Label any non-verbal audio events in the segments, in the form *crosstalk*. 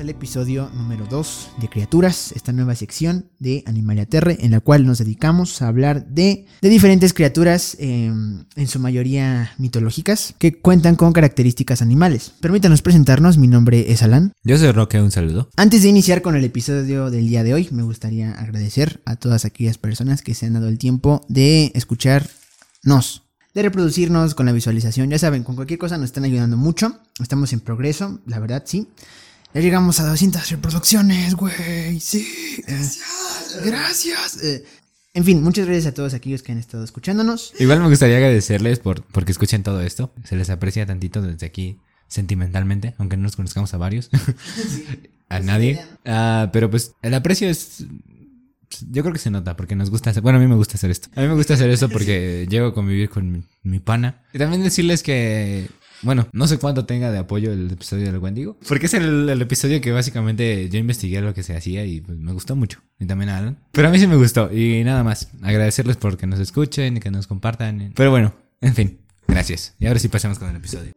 al episodio número 2 de Criaturas, esta nueva sección de Animalia Terre, en la cual nos dedicamos a hablar de, de diferentes criaturas, eh, en su mayoría mitológicas, que cuentan con características animales. Permítanos presentarnos, mi nombre es Alan. Yo soy Roque, un saludo. Antes de iniciar con el episodio del día de hoy, me gustaría agradecer a todas aquellas personas que se han dado el tiempo de escucharnos de reproducirnos con la visualización. Ya saben, con cualquier cosa nos están ayudando mucho. Estamos en progreso, la verdad, sí. Ya llegamos a 200 reproducciones, güey. Sí. Gracias. gracias. Eh, en fin, muchas gracias a todos aquellos que han estado escuchándonos. Igual me gustaría agradecerles por porque escuchen todo esto. Se les aprecia tantito desde aquí sentimentalmente, aunque no nos conozcamos a varios. *laughs* a nadie. Ah, pero pues el aprecio es yo creo que se nota porque nos gusta hacer. Bueno, a mí me gusta hacer esto. A mí me gusta hacer esto porque *laughs* llego a convivir con mi, mi, pana. Y también decirles que. Bueno, no sé cuánto tenga de apoyo el episodio del Wendigo. Porque es el, episodio que básicamente yo investigué lo que se hacía y pues, me gustó mucho. Y también a Alan. Pero a mí sí me gustó. Y nada más. Agradecerles por que nos escuchen y que nos compartan. Pero bueno, en fin. Gracias. Y ahora sí pasemos con el episodio.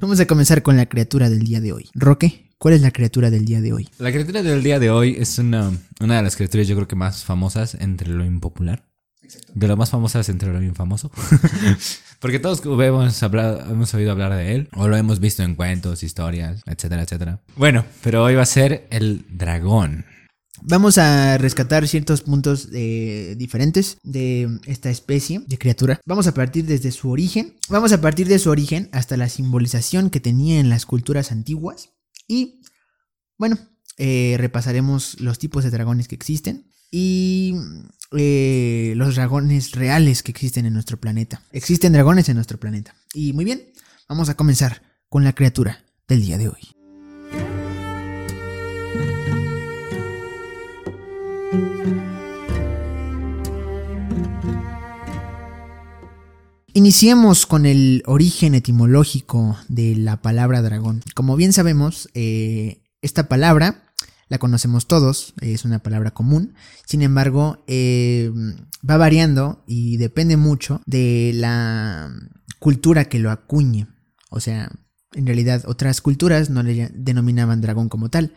Vamos a comenzar con la criatura del día de hoy. Roque, ¿cuál es la criatura del día de hoy? La criatura del día de hoy es una, una de las criaturas yo creo que más famosas entre lo impopular. Exacto. De lo más famosas entre lo infamoso. *laughs* Porque todos hemos, hablado, hemos oído hablar de él, o lo hemos visto en cuentos, historias, etcétera, etcétera. Bueno, pero hoy va a ser el dragón. Vamos a rescatar ciertos puntos eh, diferentes de esta especie de criatura. Vamos a partir desde su origen. Vamos a partir de su origen hasta la simbolización que tenía en las culturas antiguas. Y bueno, eh, repasaremos los tipos de dragones que existen y eh, los dragones reales que existen en nuestro planeta. Existen dragones en nuestro planeta. Y muy bien, vamos a comenzar con la criatura del día de hoy. Iniciemos con el origen etimológico de la palabra dragón. Como bien sabemos, eh, esta palabra la conocemos todos, es una palabra común, sin embargo, eh, va variando y depende mucho de la cultura que lo acuñe. O sea, en realidad otras culturas no le denominaban dragón como tal,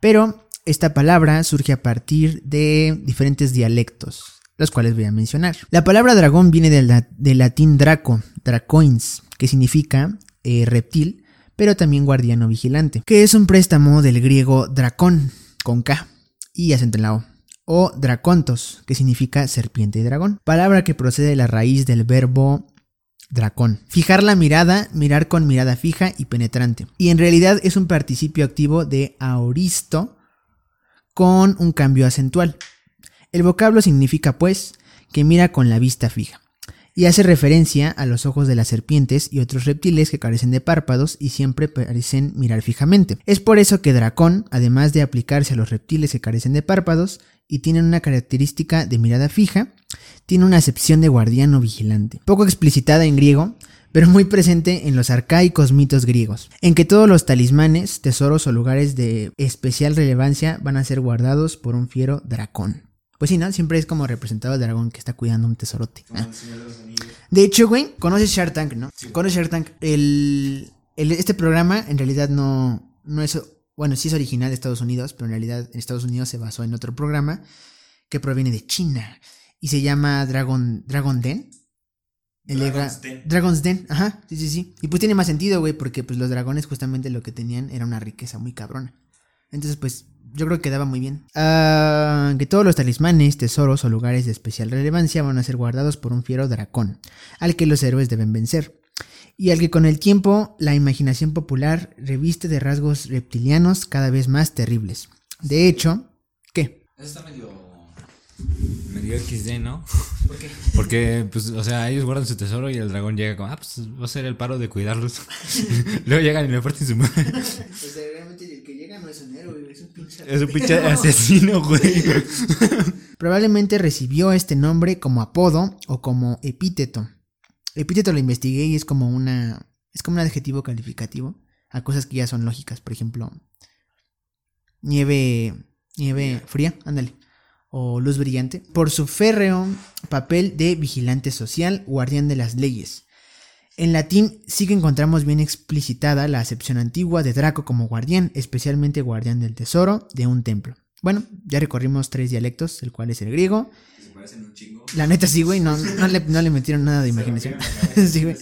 pero esta palabra surge a partir de diferentes dialectos, los cuales voy a mencionar. La palabra dragón viene del, latín draco, dracoins, que significa eh, reptil, pero también guardiano vigilante, que es un préstamo del griego dracón, con K, y acento en la O, o dracontos, que significa serpiente y dragón, palabra que procede de la raíz del verbo dracón. Fijar la mirada, mirar con mirada fija y penetrante. Y en realidad es un participio activo de aoristo con un cambio acentual. El vocablo significa, pues, que mira con la vista fija, y hace referencia a los ojos de las serpientes y otros reptiles que carecen de párpados y siempre parecen mirar fijamente. Es por eso que dracón, además de aplicarse a los reptiles que carecen de párpados y tienen una característica de mirada fija, tiene una acepción de guardián o vigilante, poco explicitada en griego, pero muy presente en los arcaicos mitos griegos, en que todos los talismanes, tesoros o lugares de especial relevancia van a ser guardados por un fiero dracón. Pues sí, ¿no? Siempre es como representado el dragón que está cuidando un tesorote. Ah. De hecho, güey, conoces Shark Tank, ¿no? Sí. Conoces Shark Tank. El, el, este programa en realidad no, no es... Bueno, sí es original de Estados Unidos, pero en realidad en Estados Unidos se basó en otro programa que proviene de China y se llama Dragon, Dragon Den. El Dragon's, Den. Dragon's Den, ajá, sí, sí, sí. Y pues tiene más sentido, güey, porque pues los dragones justamente lo que tenían era una riqueza muy cabrona. Entonces, pues yo creo que quedaba muy bien. Uh, que todos los talismanes, tesoros o lugares de especial relevancia van a ser guardados por un fiero dracón, al que los héroes deben vencer. Y al que con el tiempo la imaginación popular reviste de rasgos reptilianos cada vez más terribles. De hecho, ¿qué? Está medio. medio XD, ¿no? *laughs* ¿Por qué? Porque, pues, o sea, ellos guardan su tesoro y el dragón llega como, ah, pues va a ser el paro de cuidarlos. *laughs* *laughs* Luego llegan y le parten su madre. O sea, realmente el que llega no es un héroe, es un pinche. Es un pinche asesino, güey. *laughs* Probablemente recibió este nombre como apodo o como epíteto. Epíteto lo investigué y es como una. Es como un adjetivo calificativo a cosas que ya son lógicas. Por ejemplo, nieve. Nieve fría, ándale. o luz brillante, por su férreo papel de vigilante social, guardián de las leyes. En latín sí que encontramos bien explicitada la acepción antigua de Draco como guardián, especialmente guardián del tesoro de un templo. Bueno, ya recorrimos tres dialectos, el cual es el griego. Se parecen un chingo. La neta sí, güey, no, no, le, no le metieron nada de imaginación. *laughs* Sí, güey.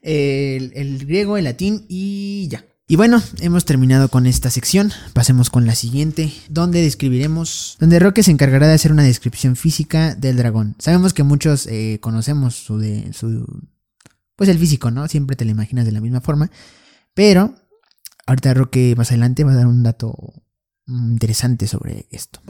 El, el griego, el latín y ya. Y bueno, hemos terminado con esta sección. Pasemos con la siguiente, donde describiremos, donde Roque se encargará de hacer una descripción física del dragón. Sabemos que muchos eh, conocemos su, de, su, pues el físico, ¿no? Siempre te lo imaginas de la misma forma. Pero ahorita Roque más adelante va a dar un dato mm, interesante sobre esto.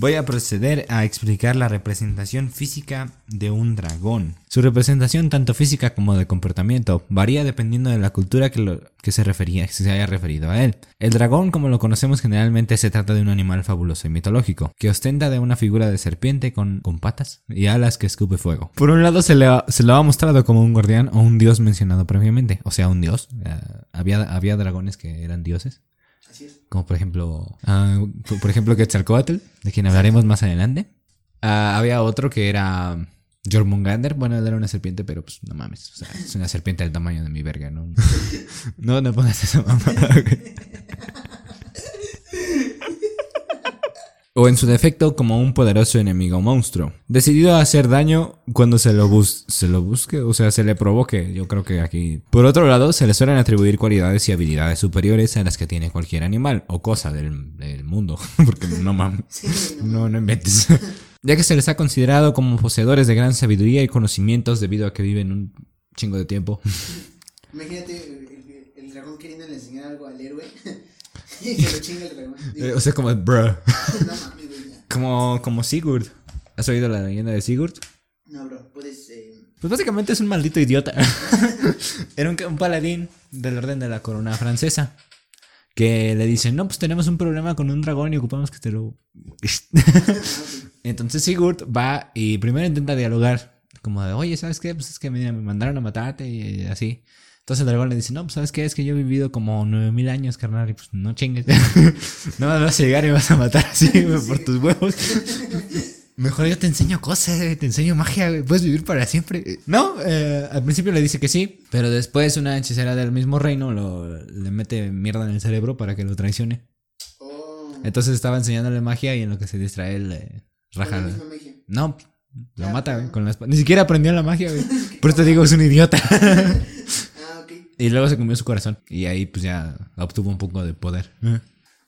Voy a proceder a explicar la representación física de un dragón. Su representación, tanto física como de comportamiento, varía dependiendo de la cultura que, se refería, se haya referido a él. El dragón, como lo conocemos generalmente, se trata de un animal fabuloso y mitológico, que ostenta de una figura de serpiente con, patas y alas que escupe fuego. Por un lado, se le, ha, se lo ha mostrado como un guardián o un dios mencionado previamente, o sea, un dios. Eh, había dragones que eran dioses. Como por ejemplo, uh, por ejemplo Quetzalcoatl, de quien hablaremos más adelante. Uh, había otro que era Jormungander. Bueno, era una serpiente, pero pues no mames. O sea, es una serpiente del tamaño de mi verga, ¿no? *laughs* No, no pongas esa mamada. O en su defecto como un poderoso enemigo monstruo, decidido a hacer daño cuando se lo, bus se lo busque, o sea, se le provoque, yo creo que aquí. Por otro lado, se le suelen atribuir cualidades y habilidades superiores a las que tiene cualquier animal o cosa del, del mundo, *laughs* porque no mames, no, no inventes. *laughs* ya que se les ha considerado como poseedores de gran sabiduría y conocimientos debido a que viven un chingo de tiempo. Imagínate el, dragón queriéndole enseñar algo al héroe. *laughs* y se lo chinga el dragón. *laughs* Eh, o sea, como, bruh. *laughs* no mames, güey. ya. Como, como Sigurd. ¿Has oído la leyenda de Sigurd? No, bro, puedes. Eh... Pues básicamente es un maldito idiota. *laughs* Era un, un, paladín del orden de la corona francesa. Que le dicen, no, pues tenemos un problema con un dragón y ocupamos que te lo... Entonces Sigurd va y primero intenta dialogar. Como de, oye, ¿sabes qué? Pues es que me, me mandaron a matarte y así. Entonces el dragón le dice, no, pues sabes qué, es que yo he vivido como 9000 años, carnal, y pues no chingues. *laughs* no me vas a llegar y me vas a matar así güey, por tus huevos. *laughs* Mejor yo te enseño cosas, te enseño magia, güey, puedes vivir para siempre. No, eh, al principio le dice que sí, pero después una hechicera del mismo reino lo, le mete mierda en el cerebro para que lo traicione. Oh. Entonces estaba enseñándole magia y en lo que se distrae le raja. Con la misma magia. No, lo Ya, mata, güey, con la espada. Ni siquiera aprendió la magia, güey. *laughs* Por eso te digo, es un idiota. Y luego se comió su corazón. Y ahí pues ya obtuvo un poco de poder.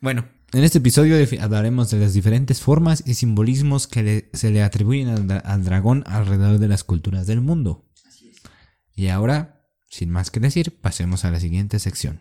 Bueno, en este episodio hablaremos de las diferentes formas y simbolismos que le- se le atribuyen al, dra- al dragón alrededor de las culturas del mundo. Así es. Y ahora, sin más que decir, pasemos a la siguiente sección.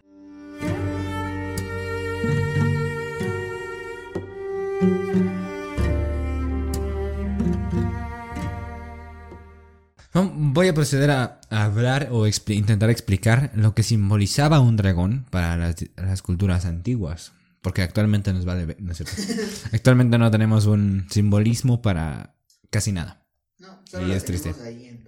Voy a proceder a, hablar o expli- intentar explicar lo que simbolizaba un dragón para las, las culturas antiguas. Porque actualmente nos vale. No cierto. *laughs* actualmente no tenemos un simbolismo para casi nada. No, solo Y lo es triste. ahí en.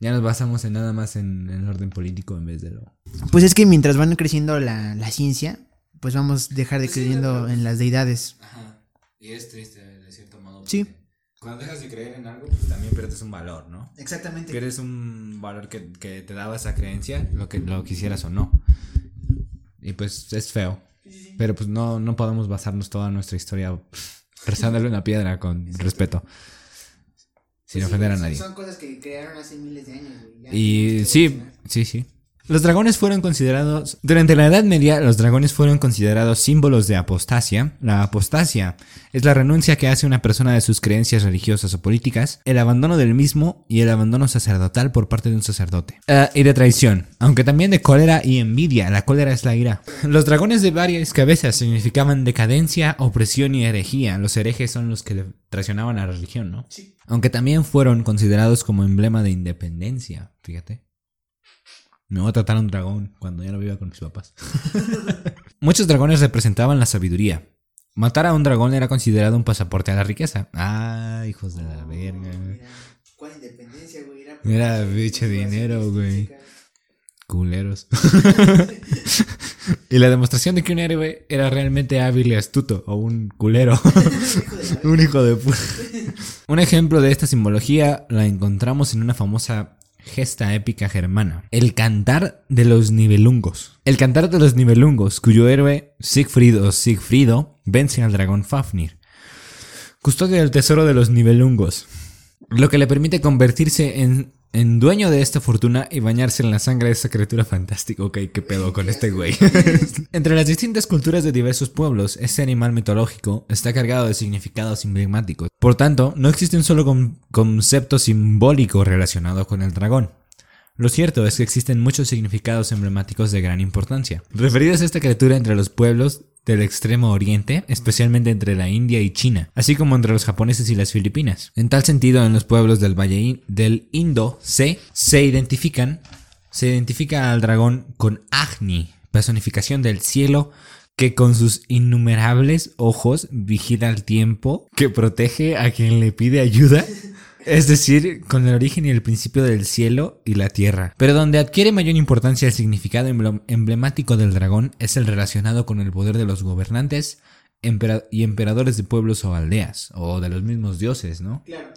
Ya nos basamos en nada más en, en el orden político en vez de lo. Pues es que mientras van creciendo la, la ciencia, pues vamos a dejar de creyendo en las deidades. Ajá. Y es triste, de cierto modo. Sí. Cuando dejas de creer en algo, pues también pierdes un valor, ¿no? Exactamente. Pierdes un valor que, que te daba esa creencia, lo que lo quisieras o no. Y pues es feo. Pero pues no, no podemos basarnos toda nuestra historia rezándole una piedra con respeto. Sin ofender a nadie. Son cosas que crearon hace miles de años. güey, Y no sí, sí, sí. Los dragones fueron considerados... Durante la Edad Media, los dragones fueron considerados símbolos de apostasia. La apostasia es la renuncia que hace una persona de sus creencias religiosas o políticas, el abandono del mismo y el abandono sacerdotal por parte de un sacerdote. Ah, y de traición, aunque también de cólera y envidia. La cólera es la ira. Los dragones de varias cabezas significaban decadencia, opresión y herejía. Los herejes son los que traicionaban a la religión, ¿no? Sí. Aunque también fueron considerados como emblema de independencia, fíjate. Me voy a tratar a un dragón cuando ya no viva con mis papás. *laughs* Muchos dragones representaban la sabiduría. Matar a un dragón era considerado un pasaporte a la riqueza. Ah, hijos de la verga. Mira, ¿Cuál independencia, güey? Era Mira, bicho dinero, güey. Culeros. *laughs* *laughs* y la demostración de que un héroe era realmente hábil y astuto, o un culero. un hijo de puta. un ejemplo de esta simbología la encontramos en una famosa gesta épica germana. El cantar de los nivelungos. El cantar de los nivelungos, cuyo héroe Siegfried o Siegfriedo vence al dragón Fafnir. Custodio del tesoro de los nivelungos. Lo que le permite convertirse en, en dueño de esta fortuna y bañarse en la sangre de esta criatura fantástica. Ok, qué pedo con este güey. *laughs* Entre las distintas culturas de diversos pueblos, este animal mitológico está cargado de significados emblemáticos. Por tanto, no existe un solo con- concepto simbólico relacionado con el dragón. Lo cierto es que existen muchos significados emblemáticos de gran importancia, referidos a esta criatura entre los pueblos del extremo oriente, especialmente entre la India y China, así como entre los japoneses y las Filipinas. En tal sentido, en los pueblos del Valle del Indo se, se identifican, se identifica al dragón con Agni, personificación del cielo, que con sus innumerables ojos vigila el tiempo, que protege a quien le pide ayuda. Es decir, con el origen y el principio del cielo y la tierra. Pero donde adquiere mayor importancia el significado emblem- emblemático del dragón es el relacionado con el poder de los gobernantes empera- y emperadores de pueblos o aldeas, o de los mismos dioses, ¿no? Claro.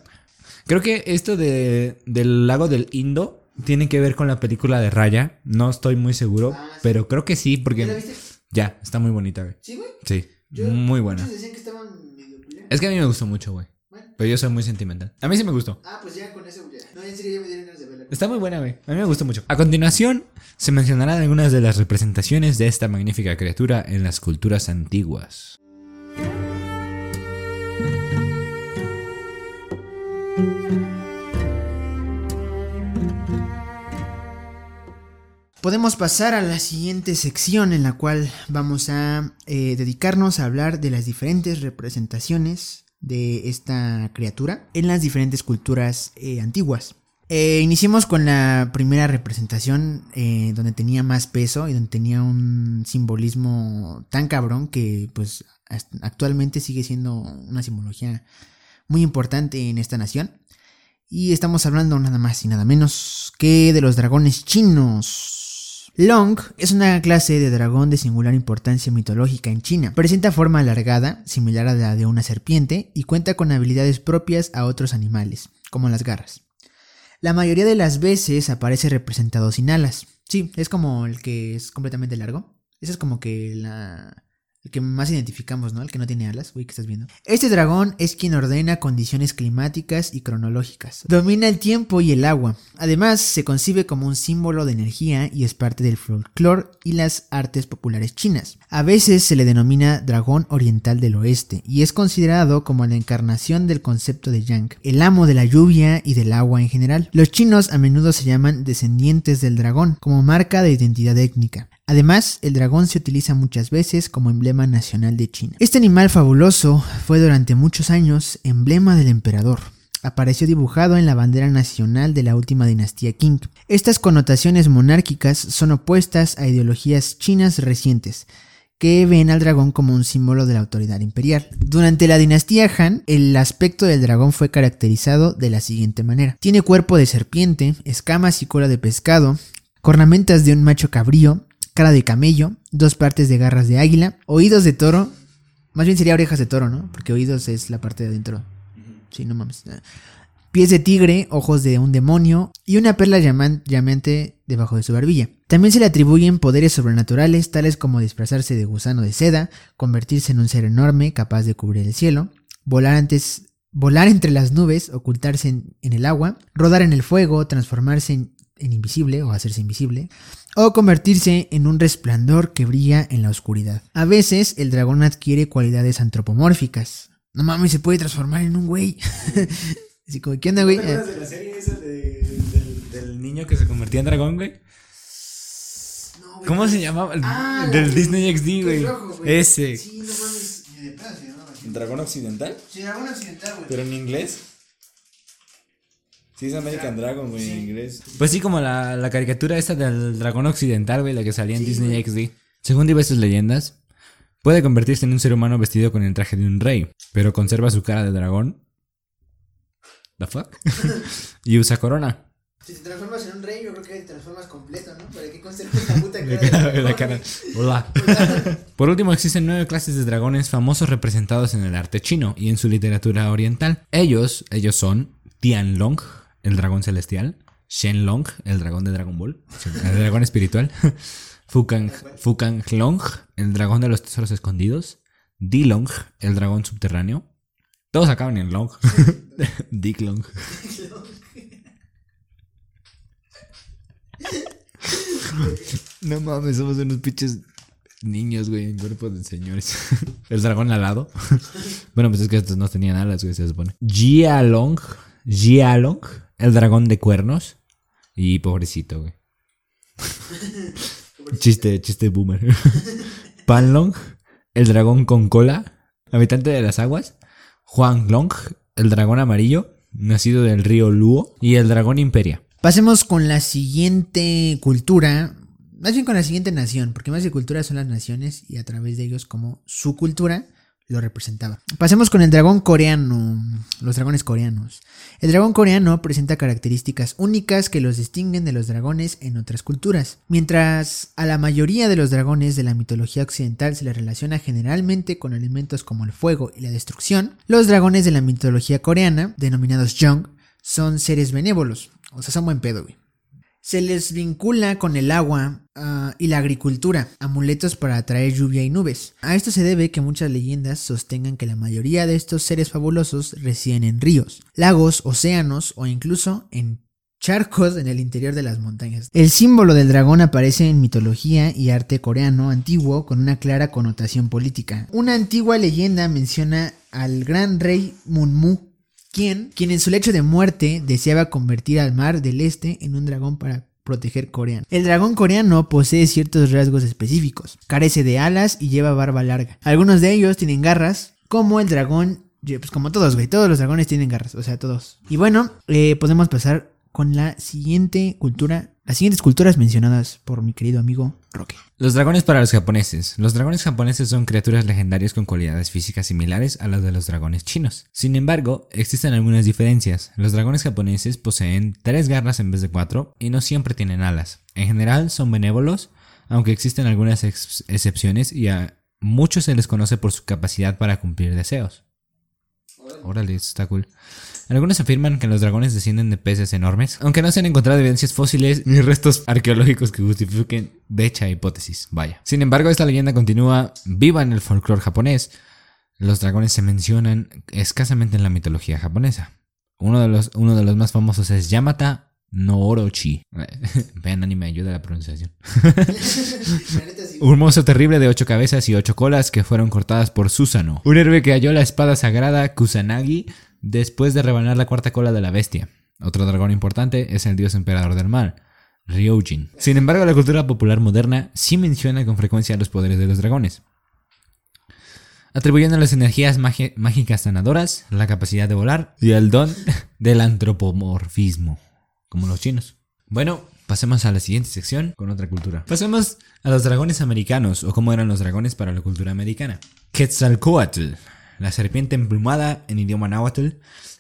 Creo que esto de, del lago del Indo tiene que ver con la película de Raya. No estoy muy seguro, Ah, sí. pero creo que sí, porque... ¿Ya la viste? Ya, está muy bonita, güey. Sí, güey. Sí, Yo- muy buena. Muchos decían que estaban medio culeras. Es que a mí me gustó mucho, güey. Pero yo soy muy sentimental. A mí sí me gustó. Ah, pues ya con eso ya. No, en serio ya me dieron ganas de verla. Está muy buena, güey. A mí me gustó mucho. A continuación, se mencionarán algunas de las representaciones de esta magnífica criatura en las culturas antiguas. Podemos pasar a la siguiente sección en la cual vamos a eh, dedicarnos a hablar de las diferentes representaciones de esta criatura en las diferentes culturas eh, antiguas. Eh, iniciemos con la primera representación eh, donde tenía más peso y donde tenía un simbolismo tan cabrón que pues actualmente sigue siendo una simbología muy importante en esta nación. Y estamos hablando nada más y nada menos que de los dragones chinos. Long es una clase de dragón de singular importancia mitológica en China. Presenta forma alargada, similar a la de una serpiente, y cuenta con habilidades propias a otros animales, como las garras. La mayoría de las veces aparece representado sin alas. Sí, es como el que es completamente largo. Ese es como que la... El que más identificamos, ¿no? El que no tiene alas, uy, ¿qué estás viendo? Este dragón es quien ordena condiciones climáticas y cronológicas. Domina el tiempo y el agua. Además, se concibe como un símbolo de energía y es parte del folclore y las artes populares chinas. A veces se le denomina dragón oriental del oeste y es considerado como la encarnación del concepto de Yang, el amo de la lluvia y del agua en general. Los chinos a menudo se llaman descendientes del dragón como marca de identidad étnica. Además, el dragón se utiliza muchas veces como emblema nacional de China. Este animal fabuloso fue durante muchos años emblema del emperador. Apareció dibujado en la bandera nacional de la última dinastía Qing. Estas connotaciones monárquicas son opuestas a ideologías chinas recientes, que ven al dragón como un símbolo de la autoridad imperial. Durante la dinastía Han, el aspecto del dragón fue caracterizado de la siguiente manera. Tiene cuerpo de serpiente, escamas y cola de pescado, cornamentas de un macho cabrío, cara de camello, dos partes de garras de águila, oídos de toro, más bien sería orejas de toro, ¿no? Porque oídos es la parte de adentro. Sí, no mames. Pies de tigre, ojos de un demonio y una perla llaman- llameante debajo de su barbilla. También se le atribuyen poderes sobrenaturales tales como disfrazarse de gusano de seda, convertirse en un ser enorme capaz de cubrir el cielo, volar antes volar entre las nubes, ocultarse en, en el agua, rodar en el fuego, transformarse en, en invisible o hacerse invisible, o convertirse en un resplandor que brilla en la oscuridad. A veces el dragón adquiere cualidades antropomórficas. No mames, se puede transformar en un güey. *laughs* Así como, ¿qué onda, güey? De la serie esa del, del niño que se convertía en dragón, güey? no, güey. ¿Cómo se llamaba? Ah, del la- Disney XD, güey. es rojo, güey. Ese. Sí, no mames. ¿Dragón occidental? Sí, dragón occidental, güey. ¿Pero en inglés? Sí, es American Dragon, güey, Sí. en inglés. Pues sí, como la, la caricatura esta del dragón occidental, güey, la que salía en Sí, Disney güey. XD. Según diversas leyendas, puede convertirse en un ser humano vestido con el traje de un rey, pero conserva su cara de dragón. ¿The fuck? *laughs* y usa corona. Si te transformas en un rey, yo creo que te transformas completo, ¿no? Para que conserves la puta *laughs* cara. de La cara. Hola. *laughs* Por último, existen nueve clases de dragones famosos representados en el arte chino y en su literatura oriental. Ellos, ellos son Tianlong, el dragón celestial, Shenlong, el dragón de Dragon Ball, el dragón espiritual, *laughs* Fukang, Fukanglong, el dragón de los tesoros escondidos, Dilong, el dragón subterráneo. Todos acaban en Long. *laughs* Dicklong. No mames, somos unos pinches niños, güey, en cuerpo de señores. *laughs* El dragón alado. Bueno, pues es que estos no tenían alas, güey, se supone. Jialong, Jialong, el dragón de cuernos. Y pobrecito, güey. *laughs* Chiste, chiste boomer. *laughs* Panlong, el dragón con cola, habitante de las aguas. Juan Long, el dragón amarillo, nacido del río Luo. Y el dragón Imperia. Pasemos con la siguiente cultura, más bien con la siguiente nación, porque más de cultura son las naciones y a través de ellos como su cultura lo representaba. Pasemos con el dragón coreano, los dragones coreanos. El dragón coreano presenta características únicas que los distinguen de los dragones en otras culturas. Mientras a la mayoría de los dragones de la mitología occidental se les relaciona generalmente con elementos como el fuego y la destrucción, los dragones de la mitología coreana, denominados Jung, son seres benévolos, o sea, son buen pedo. Se les vincula con el agua ah, y la agricultura, amuletos para atraer lluvia y nubes. A esto se debe que muchas leyendas sostengan que la mayoría de estos seres fabulosos residen en ríos, lagos, océanos o incluso en charcos en el interior de las montañas. El símbolo del dragón aparece en mitología y arte coreano antiguo con una clara connotación política. Una antigua leyenda menciona al gran rey Munmu quien, quien en su lecho de muerte deseaba convertir al mar del este en un dragón para proteger Corea. El dragón coreano posee ciertos rasgos específicos, carece de alas y lleva barba larga. Algunos de ellos tienen garras, como el dragón, pues como todos, güey, todos los dragones tienen garras, o sea, todos. Y bueno, eh, podemos pasar con la siguiente cultura, las siguientes culturas mencionadas por mi querido amigo Roque. Los dragones para los japoneses. Los dragones japoneses son criaturas legendarias con cualidades físicas similares a las de los dragones chinos. Sin embargo, existen algunas diferencias. Los dragones japoneses poseen tres garras en vez de cuatro y no siempre tienen alas. En general son benévolos, aunque existen algunas excepciones y a muchos se les conoce por su capacidad para cumplir deseos. Órale, está cool. Algunos afirman que los dragones descienden de peces enormes, aunque no se han encontrado evidencias fósiles ni restos arqueológicos que justifiquen dicha hipótesis. Vaya. Sin embargo, esta leyenda continúa viva en el folclore japonés. Los dragones se mencionan escasamente en la mitología japonesa. Uno de los, uno de los más famosos es Yamata no Orochi. *laughs* Vean anime, ayuda la pronunciación. *laughs* un monstruo terrible de ocho cabezas y ocho colas que fueron cortadas por Susano. Un héroe que halló la espada sagrada Kusanagi después de rebanar la cuarta cola de la bestia. Otro dragón importante es el dios emperador del mal, Ryujin. Sin embargo, la cultura popular moderna sí menciona con frecuencia los poderes de los dragones atribuyendo las energías mágicas sanadoras, la capacidad de volar y el don *laughs* del antropomorfismo como los chinos. Bueno, pasemos a la siguiente sección con otra cultura. Pasemos a los dragones americanos o cómo eran los dragones para la cultura americana. Quetzalcoatl, la serpiente emplumada en idioma náhuatl,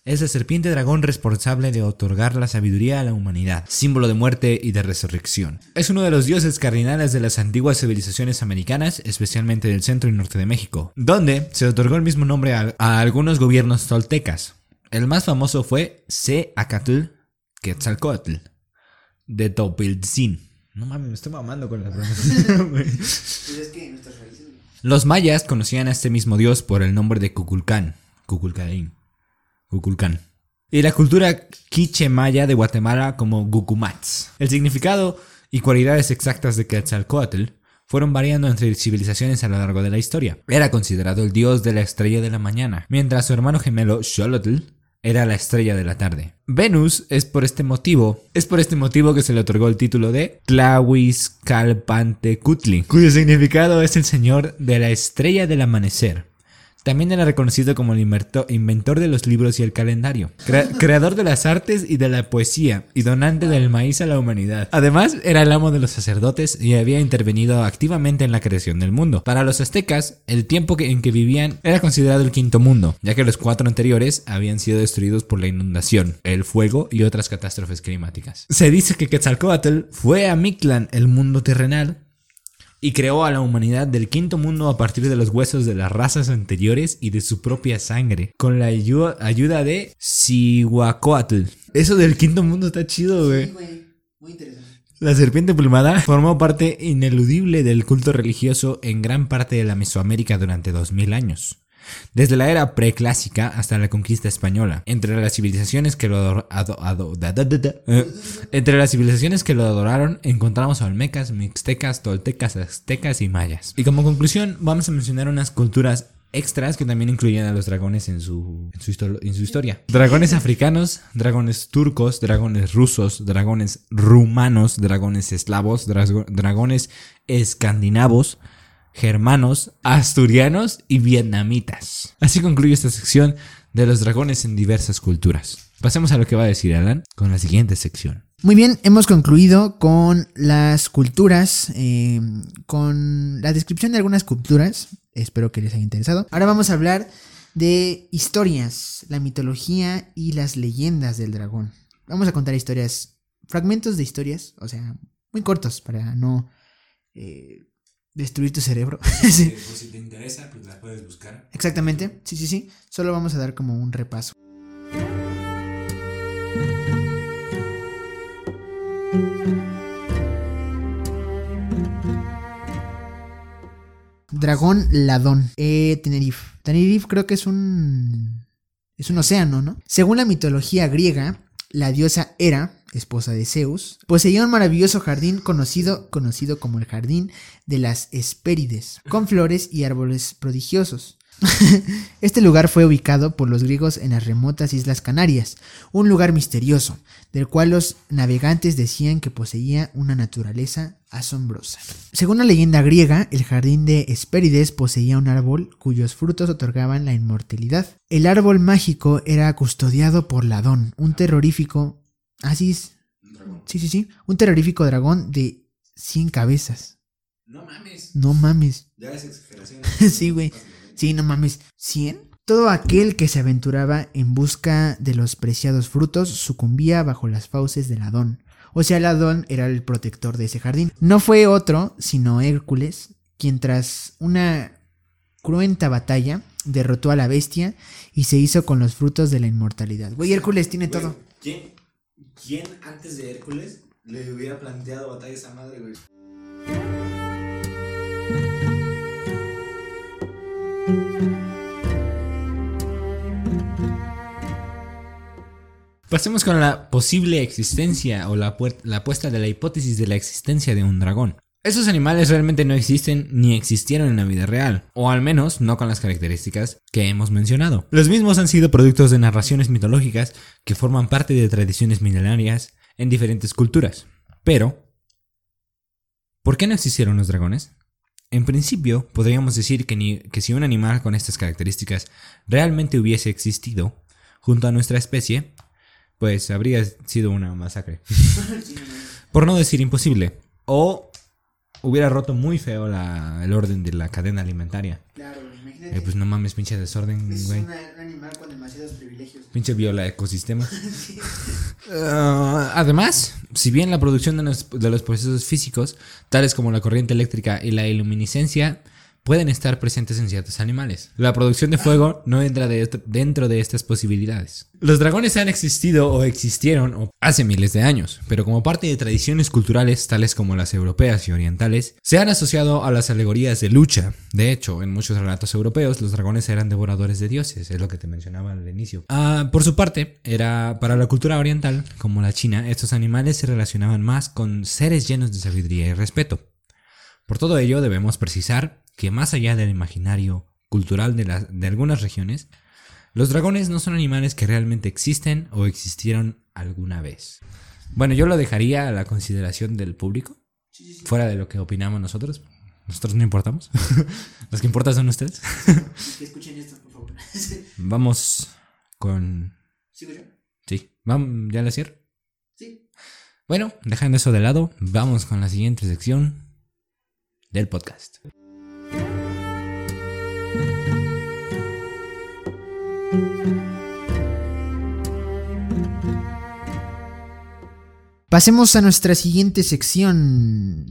es la serpiente dragón responsable de otorgar la sabiduría a la humanidad, símbolo de muerte y de resurrección. Es uno de los dioses cardinales de las antiguas civilizaciones americanas, especialmente del centro y norte de México, donde se otorgó el mismo nombre a, algunos gobiernos toltecas. El más famoso fue Acatl, Quetzalcoatl de Topiltzin. No mames, me estoy mamando con la pronunciación, *laughs* pues Los mayas conocían a este mismo dios por el nombre de Cuculcán. Cuculcaín. Cuculcán. Y la cultura quiche maya de Guatemala como Gucumats. El significado y cualidades exactas de Quetzalcoatl fueron variando entre civilizaciones a lo largo de la historia. Era considerado el dios de la estrella de la mañana, mientras su hermano gemelo Xolotl era la estrella de la tarde. Venus es por este motivo, es por este motivo que se le otorgó el título de Tlahuizcalpantecutli, cuyo significado es el señor de la estrella del amanecer. También era reconocido como el inventor de los libros y el calendario, *laughs* creador de las artes y de la poesía, y donante del maíz a la humanidad. Además, era el amo de los sacerdotes y había intervenido activamente en la creación del mundo. Para los aztecas, el tiempo en que vivían era considerado el quinto mundo, ya que los cuatro anteriores habían sido destruidos por la inundación, el fuego y otras catástrofes climáticas. Se dice que Quetzalcoatl fue a Mictlán, el mundo terrenal, y creó a la humanidad del quinto mundo a partir de los huesos de las razas anteriores y de su propia sangre, con la ayuda de Cihuacoatl. Eso del quinto mundo está chido, güey. Sí, güey. Muy interesante. La serpiente plumada formó parte ineludible del culto religioso en gran parte de la Mesoamérica durante 2000 años desde la era preclásica hasta la conquista española. Entre las civilizaciones que lo adoraron encontramos olmecas, mixtecas, toltecas, aztecas y mayas. Y como conclusión vamos a mencionar unas culturas extras que también incluyen a los dragones en su, historia. Dragones africanos, dragones turcos, dragones rusos, dragones rumanos, dragones eslavos, dragones escandinavos, germanos, asturianos y vietnamitas. Así concluye esta sección de los dragones en diversas culturas. Pasemos a lo que va a decir Alan con la siguiente sección. Muy bien, hemos concluido con las culturas, eh, con la descripción de algunas culturas. Espero que les haya interesado. Ahora vamos a hablar de historias, la mitología y las leyendas del dragón. Vamos a contar historias, fragmentos de historias, o sea, muy cortos para no eh, destruir tu cerebro. *laughs* sí. pues, si te interesa, pues las puedes buscar. Exactamente, sí, sí, sí. Solo vamos a dar como un repaso. Dragón Ladón. Eh, Tenerife. Tenerife creo que es un. Es un océano, ¿no? Según la mitología griega, la diosa Hera esposa de Zeus, poseía un maravilloso jardín conocido, conocido como el Jardín de las Hespérides, con flores y árboles prodigiosos. *laughs* este lugar fue ubicado por los griegos en las remotas Islas Canarias, un lugar misterioso, del cual los navegantes decían que poseía una naturaleza asombrosa. Según la leyenda griega, el jardín de Hespérides poseía un árbol cuyos frutos otorgaban la inmortalidad. El árbol mágico era custodiado por Ladón, un terrorífico Así es. Sí, sí, sí. Un terrorífico dragón de 100 cabezas. No mames. No mames. Ya es exageración. *laughs* sí, güey. Sí, no mames. ¿100? Todo aquel que se aventuraba en busca de los preciados frutos sucumbía bajo las fauces del Adón. O sea, el Adón era el protector de ese jardín. No fue otro, sino Hércules, quien tras una cruenta batalla derrotó a la bestia y se hizo con los frutos de la inmortalidad. Güey, Hércules tiene todo. ¿Quién? ¿Quién antes de Hércules le hubiera planteado batalla a madre, güey? Pasemos con la posible existencia o la apuesta de la hipótesis de la existencia de un dragón. Esos animales realmente no existen ni existieron en la vida real, o al menos no con las características que hemos mencionado. Los mismos han sido productos de narraciones mitológicas que forman parte de tradiciones milenarias en diferentes culturas. Pero, ¿por qué no existieron los dragones? En principio, podríamos decir que, que si un animal con estas características realmente hubiese existido junto a nuestra especie, pues habría sido una masacre. *laughs* Por no decir imposible. O hubiera roto muy feo la, el orden de la cadena alimentaria. Claro, imagínate. Eh, pues no mames, pinche desorden, güey. Es un animal con demasiados privilegios. Pinche viola ecosistema. *laughs* Ah, además, si bien la producción de los, de los procesos físicos, tales como la corriente eléctrica y la iluminiscencia, pueden estar presentes en ciertos animales. La producción de fuego no entra dentro de estas posibilidades. Los dragones han existido o existieron hace miles de años, pero como parte de tradiciones culturales tales como las europeas y orientales, se han asociado a las alegorías de lucha. De hecho, en muchos relatos europeos, los dragones eran devoradores de dioses, es lo que te mencionaba al inicio. Ah, por su parte, era para la cultura oriental, como la china, estos animales se relacionaban más con seres llenos de sabiduría y respeto. Por todo ello, debemos precisar que más allá del imaginario cultural de, de algunas regiones, los dragones no son animales que realmente existen o existieron alguna vez. Bueno, yo lo dejaría a la consideración del público, fuera de lo que opinamos nosotros. nosotros no importamos. *laughs* Los que importan son ustedes. *laughs* Que escuchen esto, por favor. *laughs* Vamos con... ¿Sigo yo? Sí, vamos, ¿ya la cierro? Sí. Bueno, dejando eso de lado, vamos con la siguiente sección del podcast. Pasemos a nuestra siguiente sección.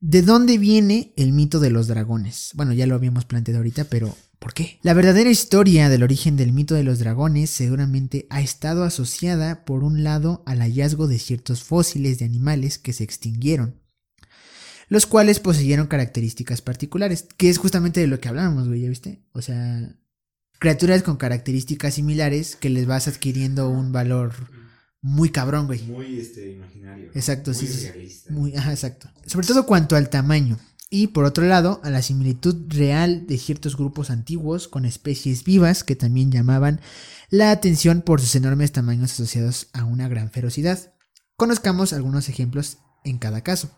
¿De dónde viene el mito de los dragones? Bueno, ya lo habíamos planteado ahorita, pero ¿por qué? La verdadera historia del origen del mito de los dragones seguramente ha estado asociada, por un lado, al hallazgo de ciertos fósiles de animales que se extinguieron, los cuales poseyeron características particulares, que es justamente de lo que hablábamos, güey, ¿ya viste? O sea, criaturas con características similares que les vas adquiriendo un valor muy cabrón, güey. Muy este, imaginario. Exacto, sí, sí. Muy, ajá, exacto. Sobre todo cuanto al tamaño. Y por otro lado, a la similitud real de ciertos grupos antiguos con especies vivas que también llamaban la atención por sus enormes tamaños asociados a una gran ferocidad. Conozcamos algunos ejemplos en cada caso.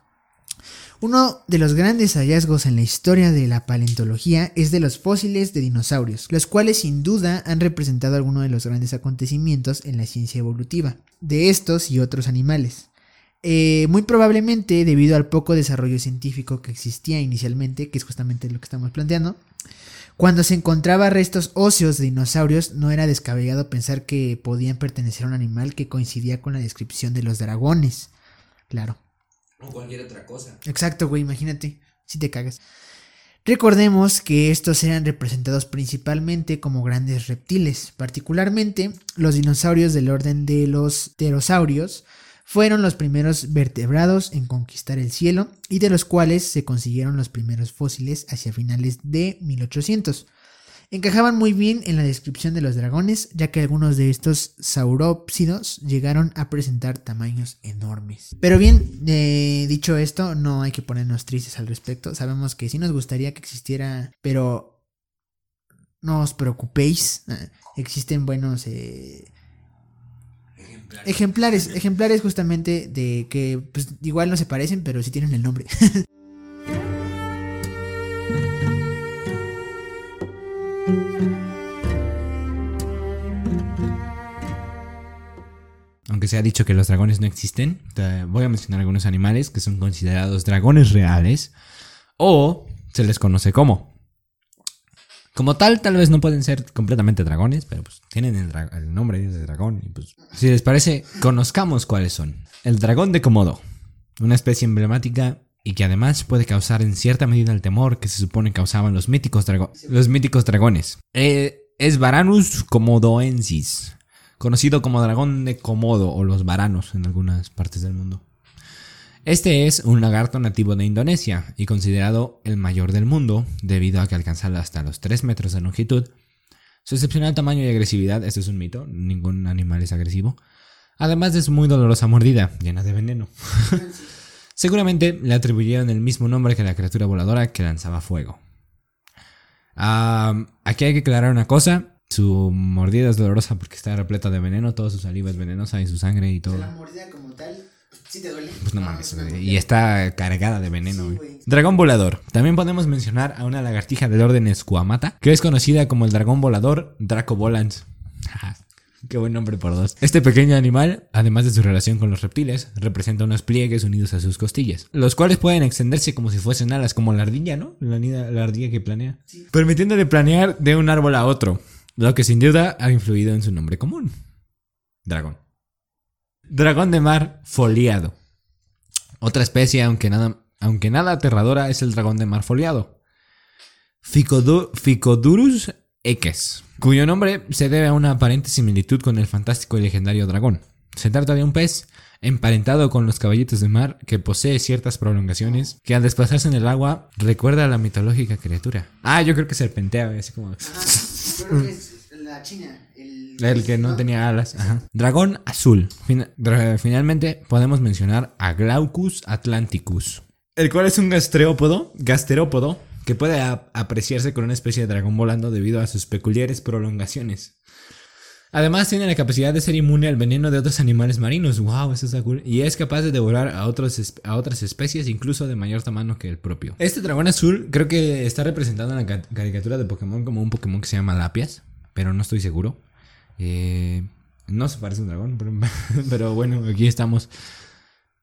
Uno de los grandes hallazgos en la historia de la paleontología es de los fósiles de dinosaurios, los cuales sin duda han representado algunos de los grandes acontecimientos en la ciencia evolutiva de estos y otros animales. Eh, muy probablemente debido al poco desarrollo científico que existía inicialmente, que es justamente lo que estamos planteando, cuando se encontraba restos óseos de dinosaurios no era descabellado pensar que podían pertenecer a un animal que coincidía con la descripción de los dragones. Claro. O cualquier otra cosa. Exacto, güey, imagínate, si te cagas. Recordemos que estos eran representados principalmente como grandes reptiles, particularmente los dinosaurios del orden de los pterosaurios fueron los primeros vertebrados en conquistar el cielo y de los cuales se consiguieron los primeros fósiles hacia finales de 1800 encajaban muy bien en la descripción de los dragones, ya que algunos de estos saurópsidos llegaron a presentar tamaños enormes. Pero bien, eh, dicho esto, no hay que ponernos tristes al respecto. Sabemos que sí nos gustaría que existiera, pero no os preocupéis. eh, Existen buenos eh, ejemplares, ejemplares justamente de que pues, igual no se parecen, pero sí tienen el nombre. *laughs* Aunque se ha dicho que los dragones no existen, te voy a mencionar algunos animales que son considerados dragones reales o se les conoce como. Como tal, tal vez no pueden ser completamente dragones, pero pues tienen el, nombre de dragón. Y pues, si les parece, conozcamos cuáles son. El dragón de Komodo, una especie emblemática y que además puede causar en cierta medida el temor que se supone causaban los míticos, los míticos dragones. Eh, es Varanus komodoensis, conocido como dragón de Komodo o los varanos en algunas partes del mundo. Este es un lagarto nativo de Indonesia y considerado el mayor del mundo debido a que alcanza hasta los 3 metros de longitud. Su excepcional tamaño y agresividad, esto es un mito, ningún animal es agresivo, además de su muy dolorosa mordida, llena de veneno. *laughs* Seguramente le atribuyeron el mismo nombre que la criatura voladora que lanzaba fuego. Ah, aquí hay que aclarar una cosa. Su mordida es dolorosa porque está repleta de veneno, toda su saliva es venenosa y su sangre y todo. mordida como tal, ¿sí te duele? Pues no mames, güey, y está cargada de veneno. güey. Dragón volador. También podemos mencionar a una lagartija del orden Escuamata, que es conocida como el dragón volador Draco Volans. *laughs* Qué buen nombre por dos. Este pequeño animal, además de su relación con los reptiles, representa unos pliegues unidos a sus costillas, los cuales pueden extenderse como si fuesen alas, como la ardilla, ¿no? La, la ardilla que planea. Permitiéndole planear de un árbol a otro, lo que sin duda ha influido en su nombre común. Dragón. Dragón de mar foliado. Otra especie, aunque nada, aunque nada aterradora, es el dragón de mar foliado. Ficodu- Ficodurus eques, cuyo nombre se debe a una aparente similitud con el fantástico y legendario dragón. Se trata de un pez emparentado con los caballitos de mar que posee ciertas prolongaciones que al desplazarse en el agua recuerda a la mitológica criatura. Ah, yo creo que serpentea, así como... *laughs* Creo que es la china. El, El que no tenía alas. Ajá. Dragón azul. Fin- finalmente podemos mencionar a Glaucus atlanticus. El cual es un gastrópodo, gasterópodo, que puede apreciarse con una especie de dragón volando debido a sus peculiares prolongaciones. Además tiene la capacidad de ser inmune al veneno de otros animales marinos. Wow, eso está cool. Y es capaz de devorar a, otros, a otras especies, incluso de mayor tamaño que el propio. Este dragón azul creo que está representado en la caricatura de Pokémon como un Pokémon que se llama Lapias, pero no estoy seguro. Eh, no se parece a un dragón, *laughs* pero, bueno, aquí estamos.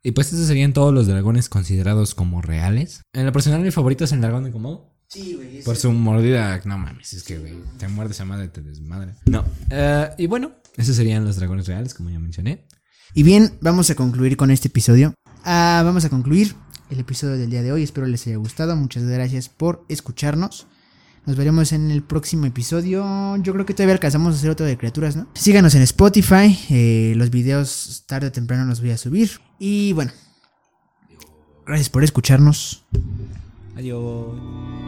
Y pues estos serían todos los dragones considerados como reales. En lo personal, mi favorito es el dragón de Komodo. Sí, güey. Por su mordida. No mames, es que, güey, te muerde esa madre, te desmadre. No. Eh, y bueno, esos serían los dragones reales, como ya mencioné. Y bien, vamos a concluir con este episodio. Ah, vamos a concluir el episodio del día de hoy. Espero les haya gustado. Muchas gracias por escucharnos. Nos veremos en el próximo episodio. Yo creo que todavía alcanzamos a hacer otro de criaturas, ¿no? Síganos en Spotify. Eh, los videos tarde o temprano los voy a subir. Y bueno. Gracias por escucharnos. Adiós.